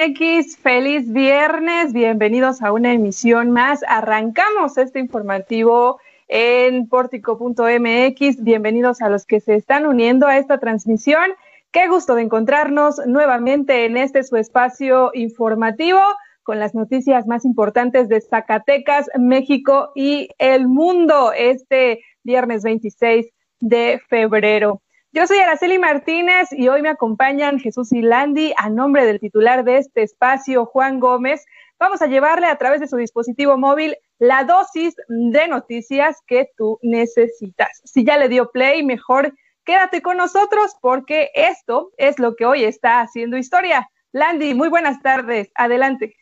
X, feliz viernes, bienvenidos a una emisión más. Arrancamos este informativo en portico.mx. Bienvenidos a los que se están uniendo a esta transmisión. Qué gusto de encontrarnos nuevamente en este su espacio informativo con las noticias más importantes de Zacatecas, México y el mundo este viernes 26 de febrero. Yo soy Araceli Martínez y hoy me acompañan Jesús Landi a nombre del titular de este espacio, Juan Gómez. Vamos a llevarle a través de su dispositivo móvil la dosis de noticias que tú necesitas. Si ya le dio play, mejor quédate con nosotros porque esto es lo que hoy está haciendo historia. Landy, muy buenas tardes. Adelante.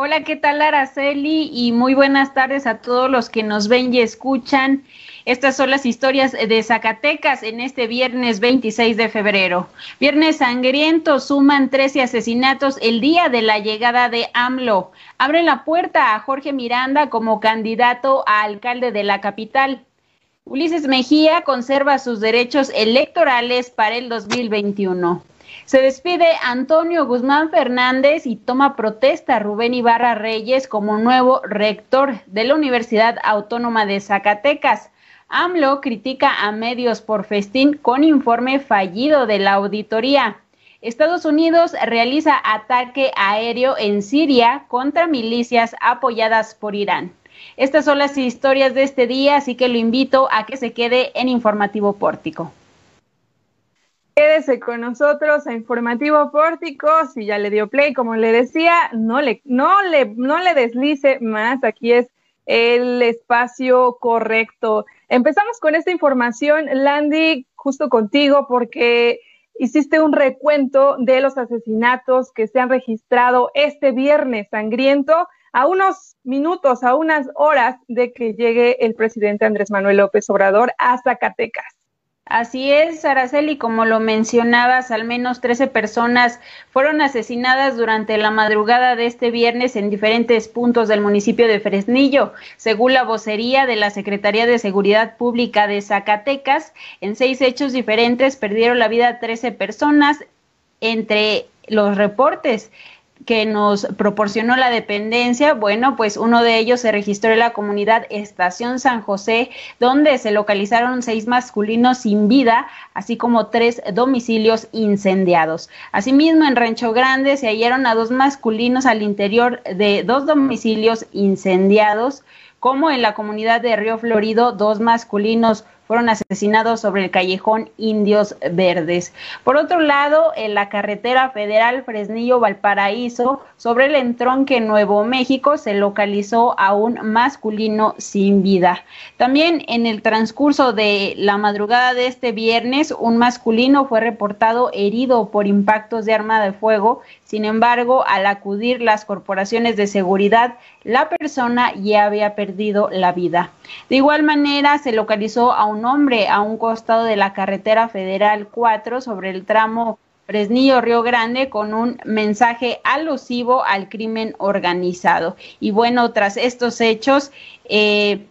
Hola, ¿qué tal Araceli? Y muy buenas tardes a todos los que nos ven y escuchan. Estas son las historias de Zacatecas en este viernes 26 de febrero. Viernes sangriento, suman 13 asesinatos el día de la llegada de AMLO. Abre la puerta a Jorge Miranda como candidato a alcalde de la capital. Ulises Mejía conserva sus derechos electorales para el 2021. Se despide Antonio Guzmán Fernández y toma protesta Rubén Ibarra Reyes como nuevo rector de la Universidad Autónoma de Zacatecas. AMLO critica a medios por festín con informe fallido de la auditoría. Estados Unidos realiza ataque aéreo en Siria contra milicias apoyadas por Irán. Estas son las historias de este día, así que lo invito a que se quede en Informativo Pórtico. Quédese con nosotros a Informativo Pórtico. Si ya le dio play, como le decía, no le, no le, no le deslice más. Aquí es el espacio correcto. Empezamos con esta información, Landy, justo contigo, porque hiciste un recuento de los asesinatos que se han registrado este viernes sangriento a unos minutos, a unas horas de que llegue el presidente Andrés Manuel López Obrador a Zacatecas. Así es, Araceli, como lo mencionabas, al menos 13 personas fueron asesinadas durante la madrugada de este viernes en diferentes puntos del municipio de Fresnillo. Según la vocería de la Secretaría de Seguridad Pública de Zacatecas, en seis hechos diferentes perdieron la vida 13 personas entre los reportes que nos proporcionó la dependencia, bueno, pues uno de ellos se registró en la comunidad Estación San José, donde se localizaron seis masculinos sin vida, así como tres domicilios incendiados. Asimismo, en Rancho Grande se hallaron a dos masculinos al interior de dos domicilios incendiados, como en la comunidad de Río Florido, dos masculinos fueron asesinados sobre el callejón Indios Verdes. Por otro lado, en la carretera federal Fresnillo-Valparaíso, sobre el entronque Nuevo México, se localizó a un masculino sin vida. También en el transcurso de la madrugada de este viernes, un masculino fue reportado herido por impactos de arma de fuego. Sin embargo, al acudir las corporaciones de seguridad, la persona ya había perdido la vida. De igual manera, se localizó a un hombre a un costado de la carretera federal 4 sobre el tramo Fresnillo Río Grande con un mensaje alusivo al crimen organizado. Y bueno, tras estos hechos, eh,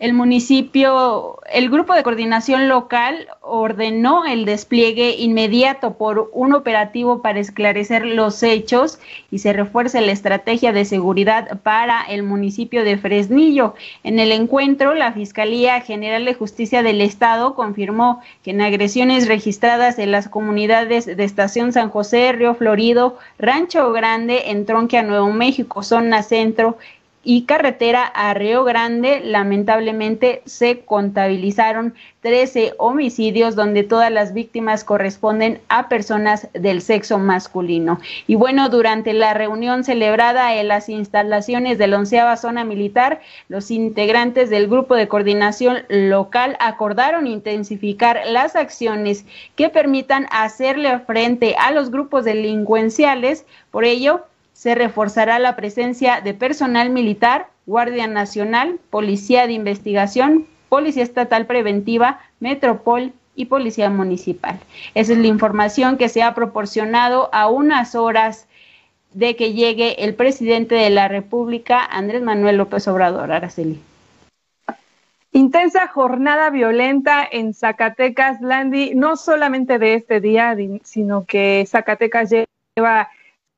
el municipio, el grupo de coordinación local ordenó el despliegue inmediato por un operativo para esclarecer los hechos y se refuerce la estrategia de seguridad para el municipio de Fresnillo. En el encuentro, la Fiscalía General de Justicia del Estado confirmó que en agresiones registradas en las comunidades de Estación San José, Río Florido, Rancho Grande, Entronque a Nuevo México, zona centro y carretera a Río Grande, lamentablemente se contabilizaron 13 homicidios donde todas las víctimas corresponden a personas del sexo masculino. Y bueno, durante la reunión celebrada en las instalaciones de la onceava zona militar, los integrantes del grupo de coordinación local acordaron intensificar las acciones que permitan hacerle frente a los grupos delincuenciales. Por ello, se reforzará la presencia de personal militar, Guardia Nacional, Policía de Investigación, Policía Estatal Preventiva, Metropol y Policía Municipal. Esa es la información que se ha proporcionado a unas horas de que llegue el presidente de la República, Andrés Manuel López Obrador. Araceli. Intensa jornada violenta en Zacatecas, Landy, no solamente de este día, sino que Zacatecas lleva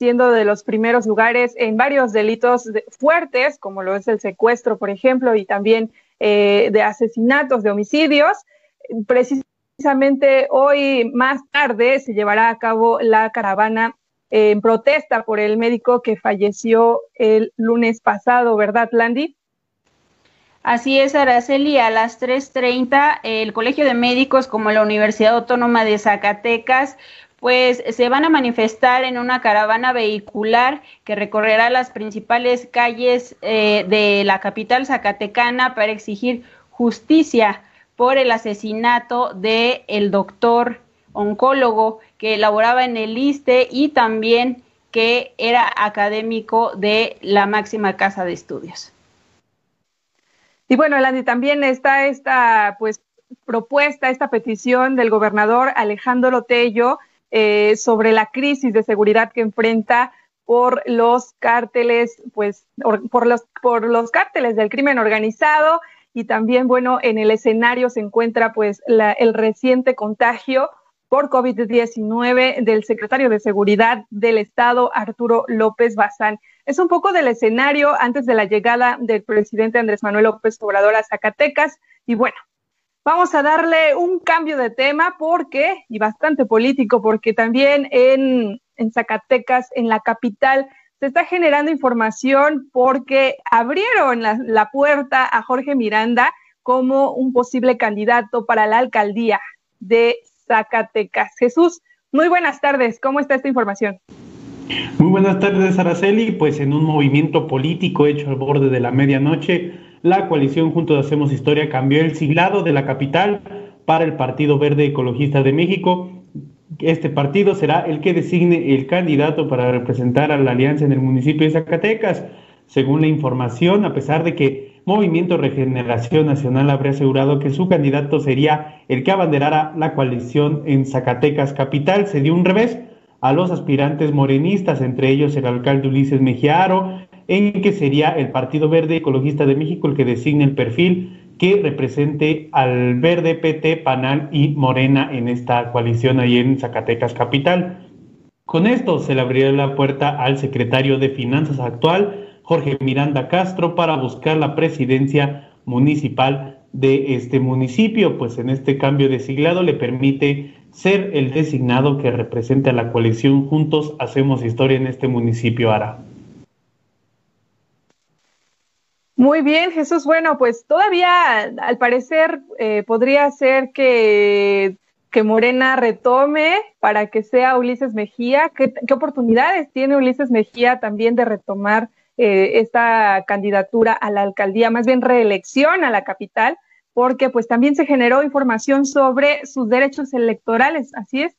siendo de los primeros lugares en varios delitos fuertes, como lo es el secuestro, por ejemplo, y también eh, de asesinatos, de homicidios. Precisamente hoy más tarde se llevará a cabo la caravana en protesta por el médico que falleció el lunes pasado, ¿verdad, Landy? Así es, Araceli, a las 3.30 el Colegio de Médicos como la Universidad Autónoma de Zacatecas pues se van a manifestar en una caravana vehicular que recorrerá las principales calles eh, de la capital zacatecana para exigir justicia por el asesinato de el doctor oncólogo que elaboraba en el ISTE y también que era académico de la máxima casa de estudios. Y bueno, Landy, también está esta pues propuesta, esta petición del gobernador Alejandro Tello eh, sobre la crisis de seguridad que enfrenta por los cárteles, pues, por los, por los cárteles del crimen organizado y también, bueno, en el escenario se encuentra, pues, el reciente contagio por COVID-19 del secretario de Seguridad del Estado, Arturo López Bazán. Es un poco del escenario antes de la llegada del presidente Andrés Manuel López Obrador a Zacatecas. Y bueno, Vamos a darle un cambio de tema porque, y bastante político, porque también en, Zacatecas, en la capital, se está generando información porque abrieron la, la puerta a Jorge Miranda como un posible candidato para la alcaldía de Zacatecas. Jesús, muy buenas tardes. ¿Cómo está esta información? Muy buenas tardes, Araceli. Pues en un movimiento político hecho al borde de la medianoche, la coalición Juntos Hacemos Historia cambió el siglado de la capital para el Partido Verde Ecologista de México. Este partido será el que designe el candidato para representar a la alianza en el municipio de Zacatecas. Según la información, a pesar de que Movimiento Regeneración Nacional habría asegurado que su candidato sería el que abanderara la coalición en Zacatecas capital, se dio un revés a los aspirantes morenistas, entre ellos el alcalde Ulises Mejiaro, en que sería el Partido Verde Ecologista de México el que designe el perfil que represente al Verde, PT, Panal y Morena en esta coalición ahí en Zacatecas Capital. Con esto se le abriría la puerta al secretario de Finanzas actual, Jorge Miranda Castro, para buscar la presidencia municipal de este municipio, pues en este cambio de siglado le permite ser el designado que represente a la coalición Juntos Hacemos Historia en este municipio Ara. Muy bien, Jesús. Bueno, pues todavía al parecer eh, podría ser que, que, Morena retome para que sea Ulises Mejía. ¿Qué, oportunidades tiene Ulises Mejía también de retomar eh, esta candidatura a la alcaldía, más bien reelección a la capital? Porque pues también se generó información sobre sus derechos electorales, ¿así es?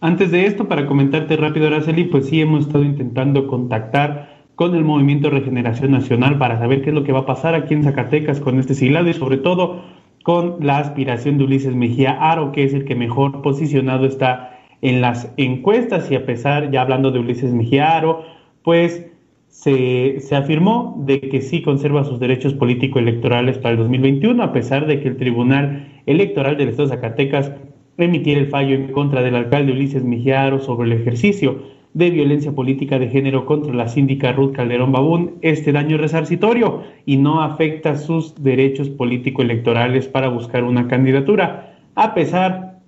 Antes de esto, para comentarte rápido, Araceli, pues sí hemos estado intentando contactar con el Movimiento Regeneración Nacional para saber qué es lo que va a pasar aquí en Zacatecas con este siglado y sobre todo con la aspiración de Ulises Mejía Aro, que es el que mejor posicionado está en las encuestas. Y a pesar, ya hablando de Ulises Mejía Aro, pues se, se afirmó de que sí conserva sus derechos político-electorales para el 2021, a pesar de que el Tribunal Electoral del Estado de Zacatecas emitiera el fallo en contra del alcalde Ulises Mejía Aro sobre el ejercicio de violencia política de género contra la síndica Ruth Calderón Babún, este daño resarcitorio y no afecta sus derechos político-electorales para buscar una candidatura, a pesar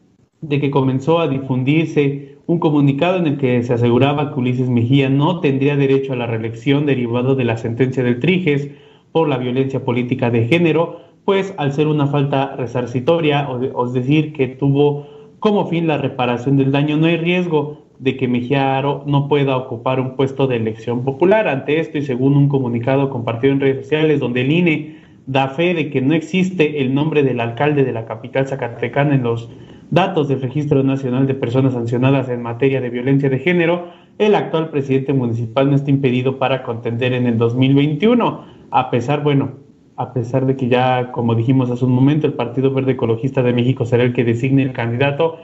de que comenzó a difundirse un comunicado en el que se aseguraba que Ulises Mejía no tendría derecho a la reelección derivado de la sentencia del Triges por la violencia política de género, pues al ser una falta resarcitoria, o, es decir, que tuvo como fin la reparación del daño, no hay riesgo de que Mejía no pueda ocupar un puesto de elección popular. Ante esto y según un comunicado compartido en redes sociales donde el INE da fe de que no existe el nombre del alcalde de la capital zacatecana en los datos del Registro Nacional de Personas Sancionadas en materia de violencia de género, el actual presidente municipal no está impedido para contender en el 2021, a pesar, bueno, a pesar de que ya, como dijimos hace un momento, el Partido Verde Ecologista de México será el que designe el candidato,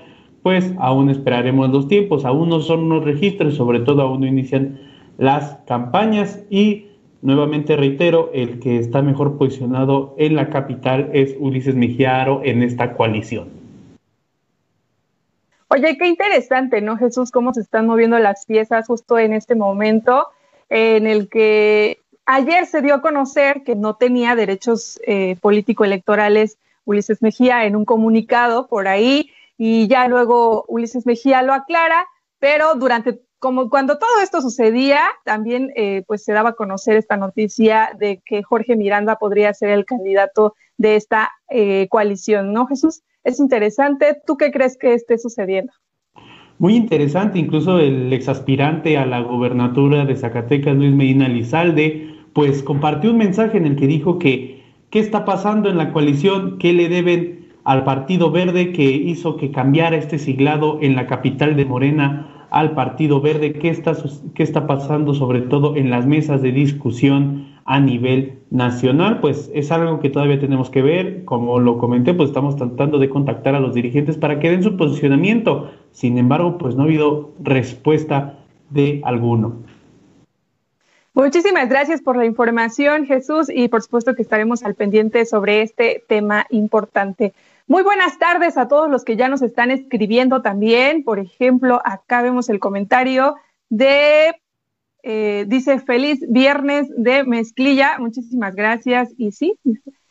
pues aún esperaremos los tiempos, aún no son los registros, sobre todo aún no inician las campañas y nuevamente reitero, el que está mejor posicionado en la capital es Ulises Mejiaro en esta coalición. Oye, qué interesante, ¿no, Jesús? Cómo se están moviendo las piezas justo en este momento en el que ayer se dio a conocer que no tenía derechos eh, político-electorales Ulises Mejía en un comunicado por ahí y ya luego Ulises Mejía lo aclara, pero durante como cuando todo esto sucedía, también eh, pues se daba a conocer esta noticia de que Jorge Miranda podría ser el candidato de esta eh, coalición, ¿no, Jesús? Es interesante. ¿Tú qué crees que esté sucediendo? Muy interesante, incluso el exaspirante a la gobernatura de Zacatecas, Luis Medina Lizalde, pues compartió un mensaje en el que dijo que qué está pasando en la coalición, qué le deben al Partido Verde que hizo que cambiara este siglado en la capital de Morena al Partido Verde, qué está, está pasando sobre todo en las mesas de discusión a nivel nacional, pues es algo que todavía tenemos que ver. Como lo comenté, pues estamos tratando de contactar a los dirigentes para que den su posicionamiento. Sin embargo, pues no ha habido respuesta de alguno. Muchísimas gracias por la información, Jesús, y por supuesto que estaremos al pendiente sobre este tema importante. Muy buenas tardes a todos los que ya nos están escribiendo también. Por ejemplo, acá vemos el comentario de eh, dice feliz viernes de mezclilla. Muchísimas gracias. Y sí,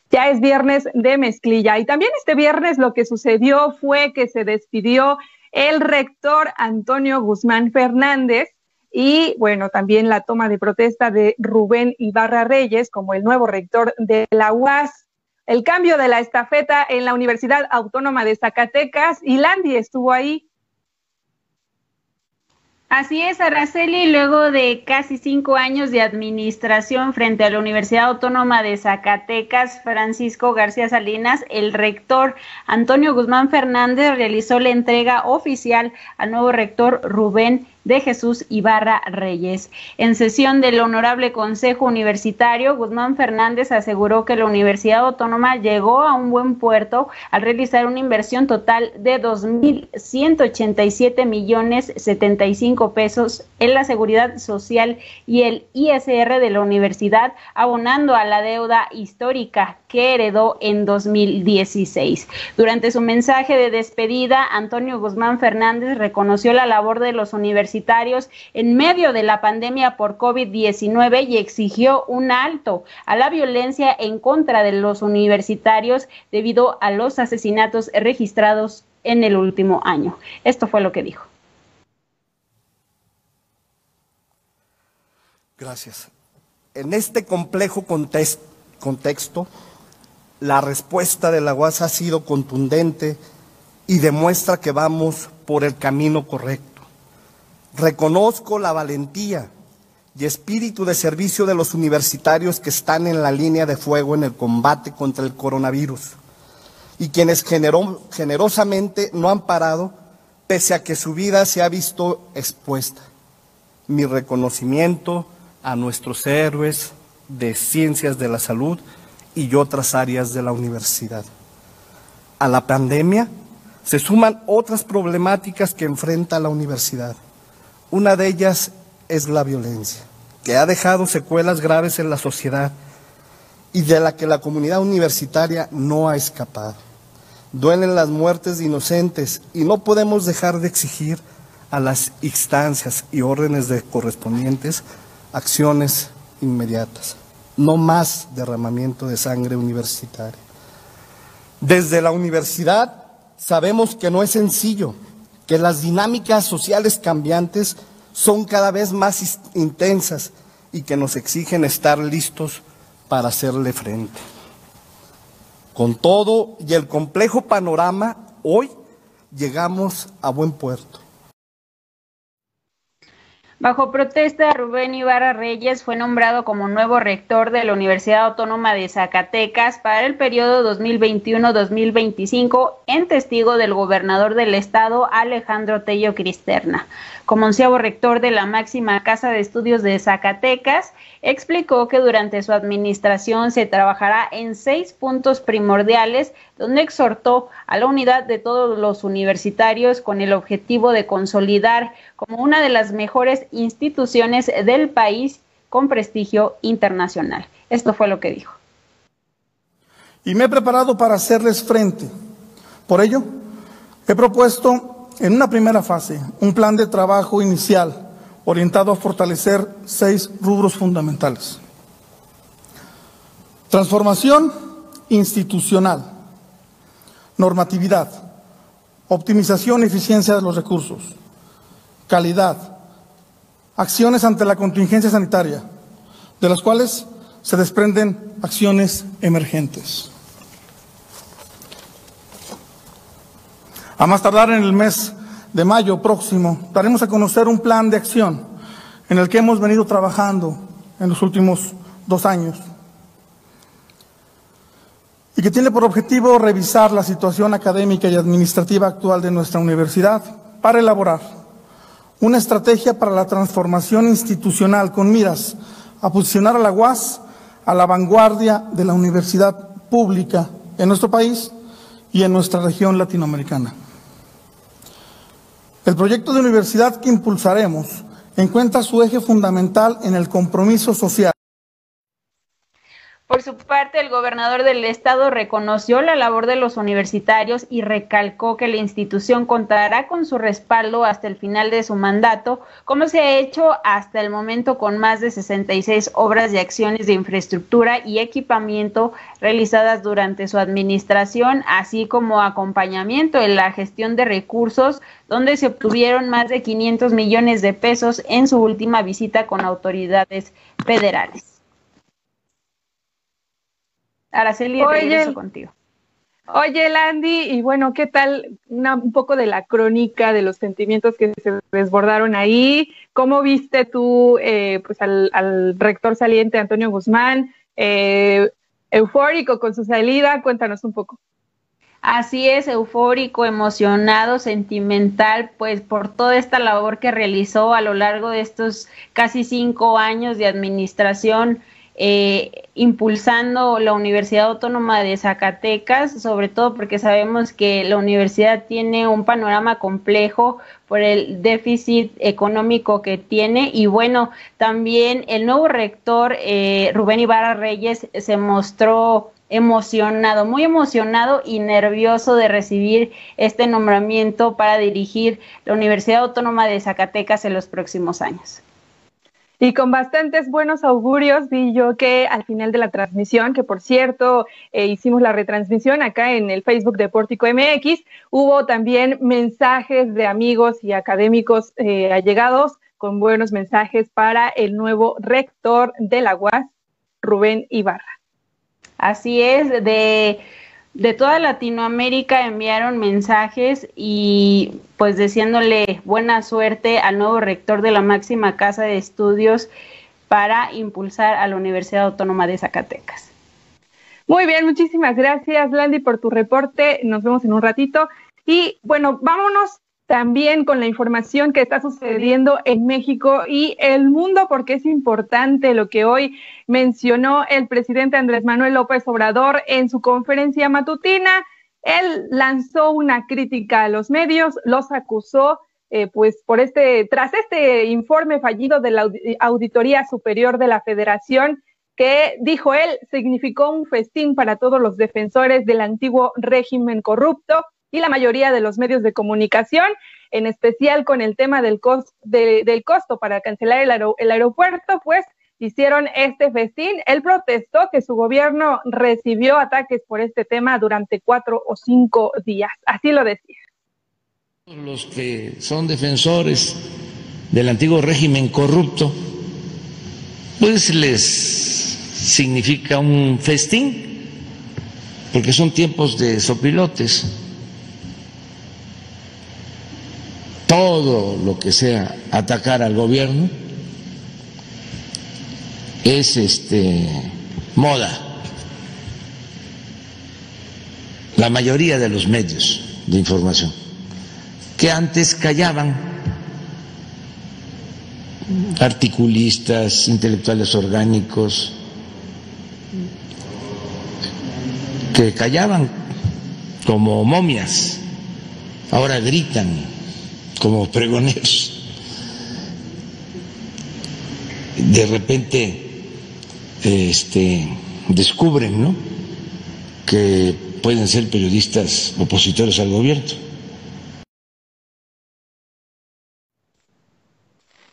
ya es viernes de mezclilla. Y también este viernes lo que sucedió fue que se despidió el rector Antonio Guzmán Fernández y bueno, también la toma de protesta de Rubén Ibarra Reyes como el nuevo rector de la UAS. El cambio de la estafeta en la Universidad Autónoma de Zacatecas y Landy estuvo ahí. Así es, Araceli, luego de casi cinco años de administración frente a la Universidad Autónoma de Zacatecas, Francisco García Salinas, el rector Antonio Guzmán Fernández realizó la entrega oficial al nuevo rector Rubén de Jesús Ibarra Reyes. En sesión del Honorable Consejo Universitario, Guzmán Fernández aseguró que la Universidad Autónoma llegó a un buen puerto al realizar una inversión total de 2.187 millones 75 pesos en la seguridad social y el ISR de la universidad, abonando a la deuda histórica que heredó en 2016. Durante su mensaje de despedida, Antonio Guzmán Fernández reconoció la labor de los universitarios en medio de la pandemia por COVID-19 y exigió un alto a la violencia en contra de los universitarios debido a los asesinatos registrados en el último año. Esto fue lo que dijo. Gracias. En este complejo contexto, la respuesta de la UAS ha sido contundente y demuestra que vamos por el camino correcto. Reconozco la valentía y espíritu de servicio de los universitarios que están en la línea de fuego en el combate contra el coronavirus y quienes generosamente no han parado pese a que su vida se ha visto expuesta. Mi reconocimiento a nuestros héroes de ciencias de la salud y otras áreas de la universidad. A la pandemia se suman otras problemáticas que enfrenta la universidad una de ellas es la violencia, que ha dejado secuelas graves en la sociedad y de la que la comunidad universitaria no ha escapado. Duelen las muertes de inocentes y no podemos dejar de exigir a las instancias y órdenes de correspondientes acciones inmediatas. No más derramamiento de sangre universitaria. Desde la universidad sabemos que no es sencillo que las dinámicas sociales cambiantes son cada vez más intensas y que nos exigen estar listos para hacerle frente. Con todo y el complejo panorama, hoy llegamos a buen puerto. Bajo protesta, Rubén Ibarra Reyes fue nombrado como nuevo rector de la Universidad Autónoma de Zacatecas para el periodo 2021-2025 en testigo del gobernador del estado, Alejandro Tello Cristerna como onceavo rector de la máxima Casa de Estudios de Zacatecas, explicó que durante su administración se trabajará en seis puntos primordiales, donde exhortó a la unidad de todos los universitarios con el objetivo de consolidar como una de las mejores instituciones del país con prestigio internacional. Esto fue lo que dijo. Y me he preparado para hacerles frente. Por ello, he propuesto en una primera fase, un plan de trabajo inicial orientado a fortalecer seis rubros fundamentales. Transformación institucional, normatividad, optimización y eficiencia de los recursos, calidad, acciones ante la contingencia sanitaria, de las cuales se desprenden acciones emergentes. A más tardar en el mes de mayo próximo, daremos a conocer un plan de acción en el que hemos venido trabajando en los últimos dos años y que tiene por objetivo revisar la situación académica y administrativa actual de nuestra universidad para elaborar una estrategia para la transformación institucional con miras a posicionar a la UAS a la vanguardia de la universidad pública en nuestro país y en nuestra región latinoamericana. El proyecto de universidad que impulsaremos encuentra su eje fundamental en el compromiso social por su parte, el gobernador del estado reconoció la labor de los universitarios y recalcó que la institución contará con su respaldo hasta el final de su mandato, como se ha hecho hasta el momento con más de 66 obras y acciones de infraestructura y equipamiento realizadas durante su administración, así como acompañamiento en la gestión de recursos, donde se obtuvieron más de 500 millones de pesos en su última visita con autoridades federales. Araceli, oye, contigo. Oye, Landy, y bueno, ¿qué tal un poco de la crónica de los sentimientos que se desbordaron ahí? ¿Cómo viste tú eh, pues al, rector saliente Antonio Guzmán? Eh, eufórico con su salida, cuéntanos un poco. Así es, eufórico, emocionado, sentimental, pues por toda esta labor que realizó a lo largo de estos casi cinco años de administración eh, impulsando la Universidad Autónoma de Zacatecas, sobre todo porque sabemos que la universidad tiene un panorama complejo por el déficit económico que tiene y bueno, también el nuevo rector eh, Rubén Ibarra Reyes se mostró emocionado, muy emocionado y nervioso de recibir este nombramiento para dirigir la Universidad Autónoma de Zacatecas en los próximos años. Y con bastantes buenos augurios vi yo que al final de la transmisión, que por cierto eh, hicimos la retransmisión acá en el Facebook de Pórtico MX, hubo también mensajes de amigos y académicos eh, allegados con buenos mensajes para el nuevo rector de la UAS, Rubén Ibarra. Así es, de de toda Latinoamérica enviaron mensajes y pues deseándole buena suerte al nuevo rector de la máxima casa de estudios para impulsar a la Universidad Autónoma de Zacatecas. Muy bien, muchísimas gracias Landy por tu reporte. Nos vemos en un ratito. Y bueno, vámonos también con la información que está sucediendo en México y el mundo, porque es importante lo que hoy mencionó el presidente Andrés Manuel López Obrador en su conferencia matutina. Él lanzó una crítica a los medios, los acusó, eh, pues, por este, tras este informe fallido de la Auditoría Superior de la Federación, que dijo él significó un festín para todos los defensores del antiguo régimen corrupto y la mayoría de los medios de comunicación, en especial con el tema del, del costo para cancelar el, el aeropuerto, pues hicieron este festín. Él protestó que su gobierno recibió ataques por este tema durante cuatro o cinco días. Así lo decía. Los que son defensores del antiguo régimen corrupto, pues les significa un festín, porque son tiempos de sopilotes todo lo que sea atacar al gobierno es este moda. La mayoría de los medios de información que antes callaban articulistas, intelectuales orgánicos, que callaban como momias, ahora gritan como pregoneros. De repente este, descubren ¿no? que pueden ser periodistas opositores al gobierno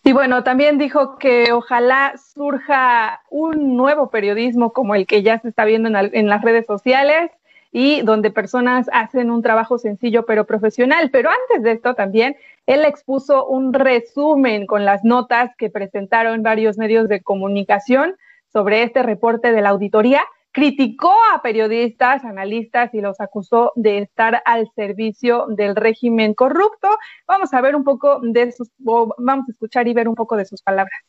Y bueno, también dijo que ojalá surja un nuevo periodismo como el que ya se está viendo en, en, las redes sociales y donde personas hacen un trabajo sencillo pero profesional. Pero antes de esto también, él expuso un resumen con las notas que presentaron varios medios de comunicación sobre este reporte de la auditoría criticó a periodistas, analistas y los acusó de estar al servicio del régimen corrupto. Vamos a ver un poco de sus, vamos a escuchar y ver un poco de sus palabras.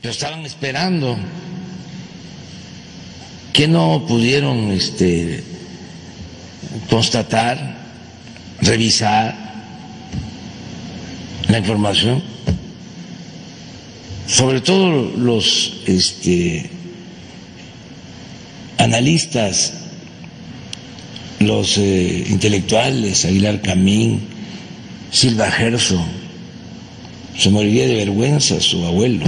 Pero estaban esperando que no pudieron este, constatar, revisar la información, sobre todo los este, analistas, los eh, intelectuales, Aguilar Camín, Silva Gerso, se moriría de vergüenza su abuelo.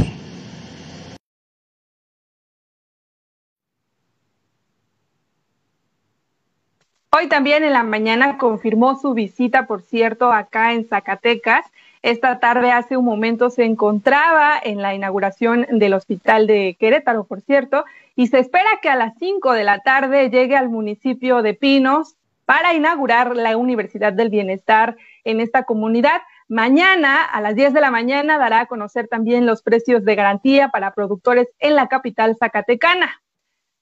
Hoy también en la mañana confirmó su visita, por cierto, acá en Zacatecas. Esta tarde, hace un momento, se encontraba en la inauguración del Hospital de Querétaro, por cierto, y se espera que a las 5 de la tarde llegue al municipio de Pinos para inaugurar la Universidad del Bienestar en esta comunidad. Mañana a las 10 de la mañana dará a conocer también los precios de garantía para productores en la capital zacatecana.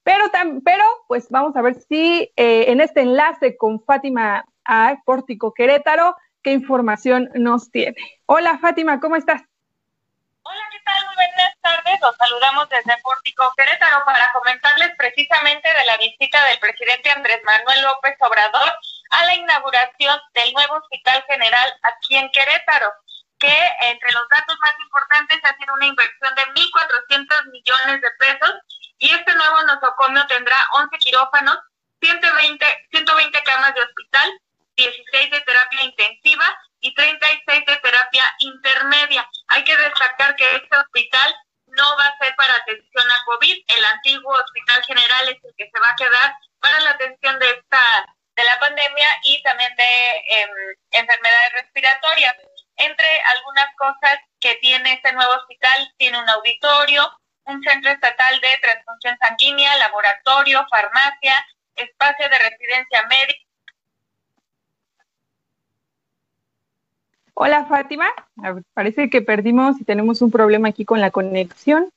Pero, pero pues vamos a ver si eh, en este enlace con Fátima a Pórtico Querétaro, qué información nos tiene. Hola Fátima, ¿cómo estás? Hola, ¿qué tal? Muy buenas tardes. Los saludamos desde Pórtico Querétaro para comentarles precisamente de la visita del presidente Andrés Manuel López Obrador a la inauguración del nuevo Hospital General aquí en Querétaro, que entre los datos más importantes ha sido una inversión de 1.400 millones de pesos y este nuevo nosocomio tendrá 11 quirófanos, 120, 120 camas de hospital, 16 de terapia intensiva y 36 de terapia intermedia. Hay que destacar que este hospital no va a ser para atención a COVID. El antiguo Hospital General es el que se va a quedar para la atención de esta de la pandemia y también de em, enfermedades respiratorias. Entre algunas cosas que tiene este nuevo hospital, tiene un auditorio, un centro estatal de transfusión sanguínea, laboratorio, farmacia, espacio de residencia médica Hola Fátima, parece que perdimos y tenemos un problema aquí con la conexión.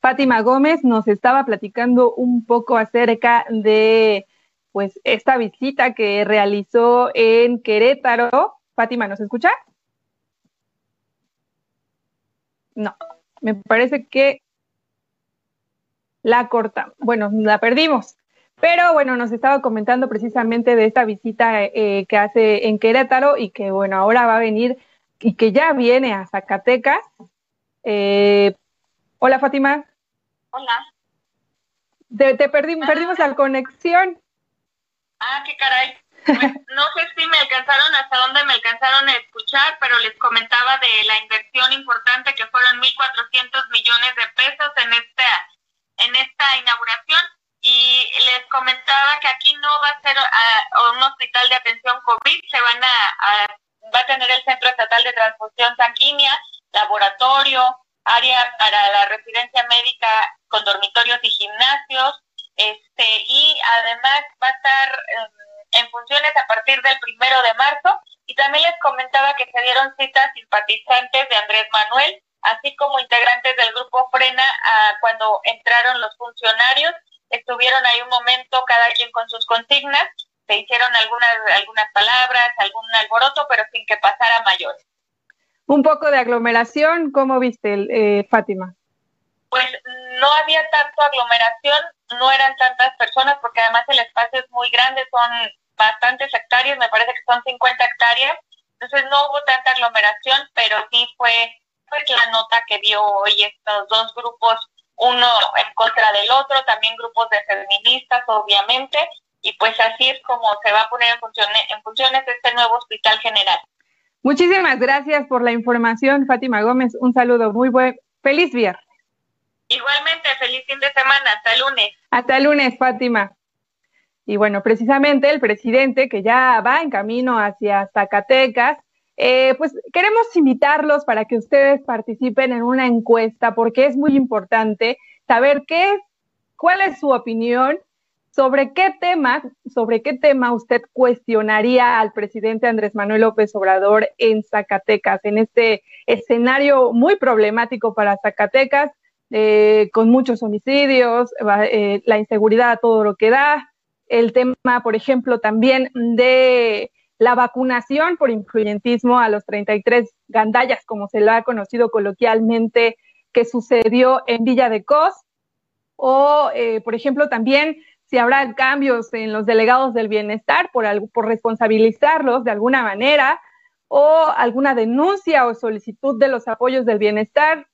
Fátima Gómez nos estaba platicando un poco acerca de pues esta visita que realizó en Querétaro. Fátima, ¿nos escucha? No, me parece que la corta. Bueno, la perdimos. Pero bueno, nos estaba comentando precisamente de esta visita eh, que hace en Querétaro y que bueno, ahora va a venir y que ya viene a Zacatecas. Eh, hola Fátima. Hola. Te, perdimos, perdimos la conexión. Ah, qué caray. Pues, no sé si me alcanzaron hasta dónde me alcanzaron a escuchar, pero les comentaba de la inversión importante que fueron 1.400 millones de pesos en esta, en esta inauguración y les comentaba que aquí no va a ser uh, un hospital de atención COVID, se van a, va a tener el Centro Estatal de Transfusión Sanguínea, laboratorio, área para la residencia médica con dormitorios y gimnasios, este y además va a estar em, en funciones a partir del primero de marzo. Y también les comentaba que se dieron citas simpatizantes de Andrés Manuel, así como integrantes del grupo Frena cuando entraron los funcionarios estuvieron ahí un momento cada quien con sus consignas, se hicieron algunas, algunas palabras, algún alboroto, pero sin que pasara mayores. Un poco de aglomeración, ¿cómo viste, eh, Fátima? Pues no había tanto aglomeración, no eran tantas personas, porque además el espacio es muy grande, son bastantes hectáreas, me parece que son 50 hectáreas, entonces no hubo tanta aglomeración, pero sí fue, fue la nota que dio hoy estos dos grupos uno en contra del otro, también grupos de feministas, obviamente, y pues así es como se va a poner en funciones, en funciones este nuevo hospital general. Muchísimas gracias por la información, Fátima Gómez. Un saludo, muy buen, feliz viernes. Igualmente, feliz fin de semana, hasta el lunes. Hasta el lunes, Fátima. Y bueno, precisamente el presidente que ya va en camino hacia Zacatecas, Eh, pues queremos invitarlos para que ustedes participen en una encuesta porque es muy importante saber qué cuál es su opinión sobre qué tema, sobre qué tema usted cuestionaría al presidente Andrés Manuel López Obrador en Zacatecas, en este escenario muy problemático para Zacatecas, eh, con muchos homicidios, eh, la inseguridad a todo lo que da, el tema, por ejemplo, también de la vacunación por influyentismo a los 33 gandallas, como se lo ha conocido coloquialmente, que sucedió en Villa de Cos, o, eh, por ejemplo, también si habrá cambios en los delegados del bienestar por, por responsabilizarlos de alguna manera, o alguna denuncia o solicitud de los apoyos del bienestar,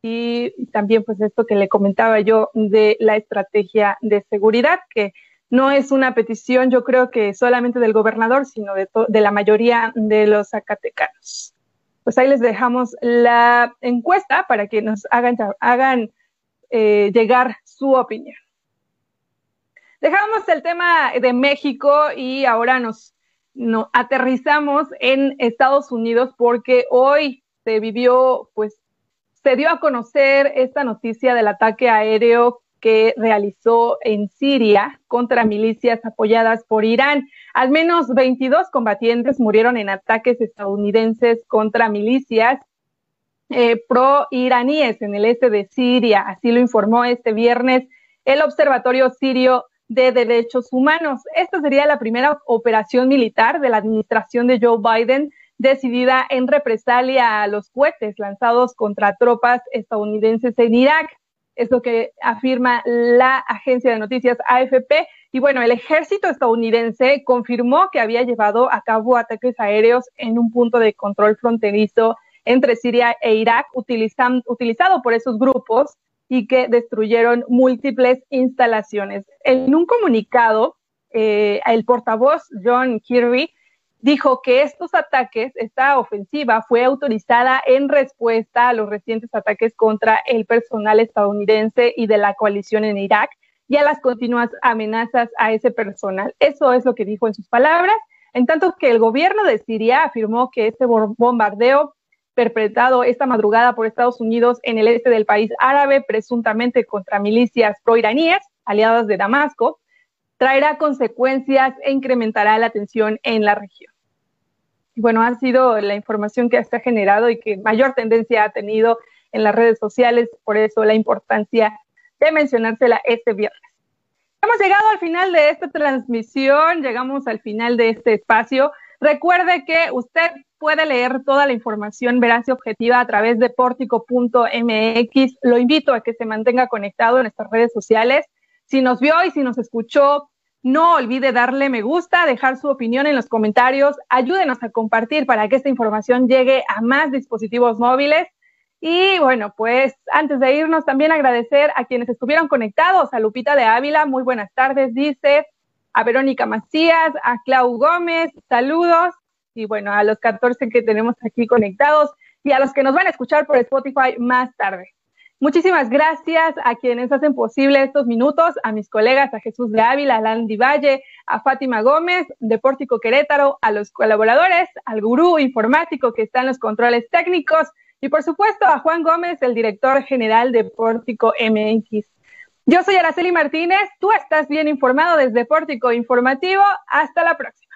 y también pues esto que le comentaba yo de la estrategia de seguridad, que no es una petición, yo creo que solamente del gobernador, sino de, de la mayoría de los zacatecanos. Pues ahí les dejamos la encuesta para que nos hagan, eh, llegar su opinión. Dejamos el tema de México y ahora nos, nos aterrizamos en Estados Unidos porque hoy se vivió, pues, se dio a conocer esta noticia del ataque aéreo que realizó en Siria contra milicias apoyadas por Irán. Al menos 22 combatientes murieron en ataques estadounidenses contra milicias eh, pro-iraníes en el este de Siria. Así lo informó este viernes el Observatorio Sirio de Derechos Humanos. Esta sería la primera operación militar de la administración de Joe Biden decidida en represalia a los cohetes lanzados contra tropas estadounidenses en Irak es lo que afirma la agencia de noticias AFP. Y bueno, el ejército estadounidense confirmó que había llevado a cabo ataques aéreos en un punto de control fronterizo entre Siria e Irak, utilizado por esos grupos y que destruyeron múltiples instalaciones. En un comunicado, eh, el portavoz John Kirby dijo que estos ataques, esta ofensiva fue autorizada en respuesta a los recientes ataques contra el personal estadounidense y de la coalición en Irak y a las continuas amenazas a ese personal. Eso es lo que dijo en sus palabras, en tanto que el gobierno de Siria afirmó que este bombardeo perpetrado esta madrugada por Estados Unidos en el este del país árabe, presuntamente contra milicias proiraníes, aliadas de Damasco, traerá consecuencias e incrementará la tensión en la región bueno, ha sido la información que se ha generado y que mayor tendencia ha tenido en las redes sociales, por eso la importancia de mencionársela este viernes. Hemos llegado al final de esta transmisión, llegamos al final de este espacio. Recuerde que usted puede leer toda la información veraz y objetiva a través de portico.mx. Lo invito a que se mantenga conectado en nuestras redes sociales. Si nos vio y si nos escuchó no olvide darle me gusta, dejar su opinión en los comentarios, ayúdenos a compartir para que esta información llegue a más dispositivos móviles. Y bueno, pues antes de irnos, también agradecer a quienes estuvieron conectados, a Lupita de Ávila, muy buenas tardes, dice, a Verónica Macías, a Clau Gómez, saludos, y bueno, a los 14 que tenemos aquí conectados y a los que nos van a escuchar por Spotify más tarde. Muchísimas gracias a quienes hacen posible estos minutos, a mis colegas, a Jesús de Ávila, a Landy Valle, a Fátima Gómez, de Pórtico Querétaro, a los colaboradores, al gurú informático que está en los controles técnicos y por supuesto a Juan Gómez, el director general de Pórtico MX. Yo soy Araceli Martínez, tú estás bien informado desde Pórtico Informativo. Hasta la próxima.